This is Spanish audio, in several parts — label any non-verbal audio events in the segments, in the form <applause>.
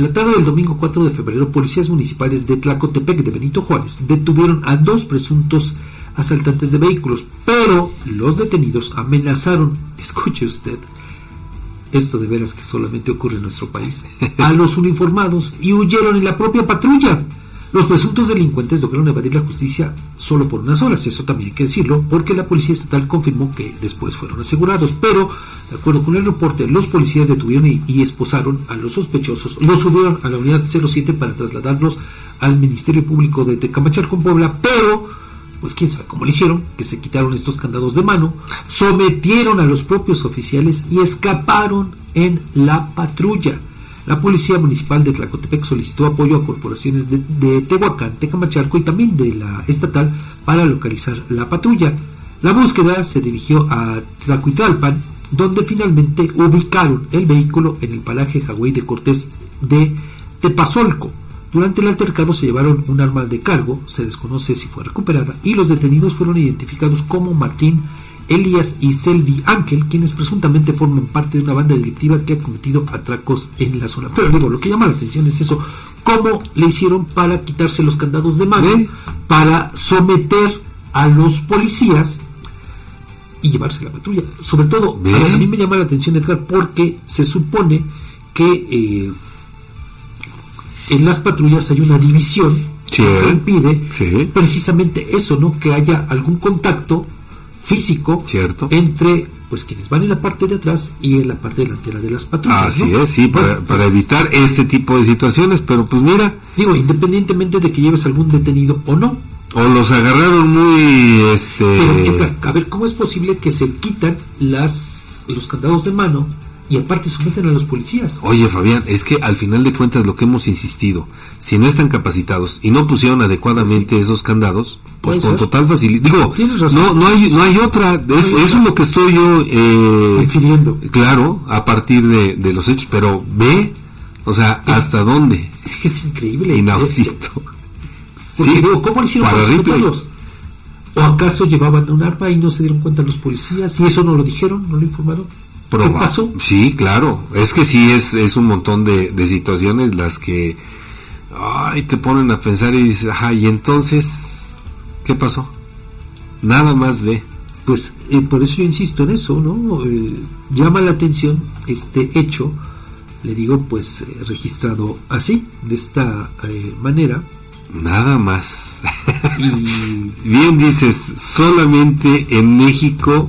La tarde del domingo 4 de febrero, policías municipales de Tlacotepec de Benito Juárez detuvieron a dos presuntos asaltantes de vehículos, pero los detenidos amenazaron, <laughs> escuche usted, esto de veras que solamente ocurre en nuestro país, a los uniformados y huyeron en la propia patrulla. Los presuntos delincuentes lograron evadir la justicia solo por unas horas, eso también hay que decirlo, porque la policía estatal confirmó que después fueron asegurados, pero de acuerdo con el reporte, los policías detuvieron y, esposaron a los sospechosos, los subieron a la unidad 07 para trasladarlos al Ministerio Público de Tecamachalco Puebla, pero pues quién sabe cómo lo hicieron, que se quitaron estos candados de mano, sometieron a los propios oficiales y escaparon en la patrulla. La Policía Municipal de Tlacotepec solicitó apoyo a corporaciones de, Tehuacán, Tecamachalco y también de la estatal para localizar la patrulla. La búsqueda se dirigió a Tlacuitalpan, donde finalmente ubicaron el vehículo en el paraje Jagüey de Cortés de Tepazolco. Durante el altercado se llevaron un arma de cargo, se desconoce si fue recuperada, y los detenidos fueron identificados como Martín Elías y Selvi Ángel, quienes presuntamente forman parte de una banda delictiva que ha cometido atracos en la zona. Pero digo, lo que llama la atención es eso, cómo le hicieron para quitarse los candados de mano, para someter a los policías y llevarse la patrulla. Sobre todo, a, mí me llama la atención, Edgar, porque se supone que eh, en las patrullas hay una división que impide precisamente eso, ¿no? Que haya algún contacto físico Cierto. entre pues quienes van en la parte de atrás y en la parte delantera de las patrullas. Así es, sí, para, para, pues, evitar este tipo de situaciones, pero pues mira. Digo, independientemente de que lleves algún detenido o no. O los agarraron muy, este... Pero, a ver, ¿cómo es posible que se quitan las los candados de mano y aparte someten a los policías. Oye, Fabián, es que al final de cuentas lo que hemos insistido, si no están capacitados y no pusieron adecuadamente esos candados, pues con total facilidad. Digo, no, no hay, no hay otra. eso es lo que estoy yo eh, Claro, a partir de, los hechos, pero ve, o sea, hasta dónde. Es que es increíble. Inaudito. Porque sí, ¿cómo hicieron para, ¿O acaso llevaban un arma y no se dieron cuenta los policías? ¿Y eso no lo dijeron? ¿No lo informaron? Sí, claro. Es que sí, es, es un montón de, de situaciones las que ay, te ponen a pensar y dices, ajá, y entonces, ¿qué pasó? Nada más ve. Pues eh, por eso yo insisto en eso, ¿no? Eh, llama la atención este hecho, le digo, pues eh, registrado así, de esta manera. Nada más. <laughs> y... <laughs> Bien dices, solamente en México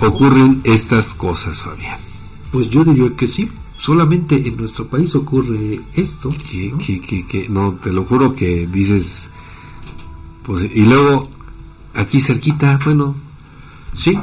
ocurren estas cosas, Fabián? Pues yo diría que sí. Solamente en nuestro país ocurre esto. Que, ¿no? Que, no, te lo juro que dices, pues, y luego aquí cerquita, bueno, sí,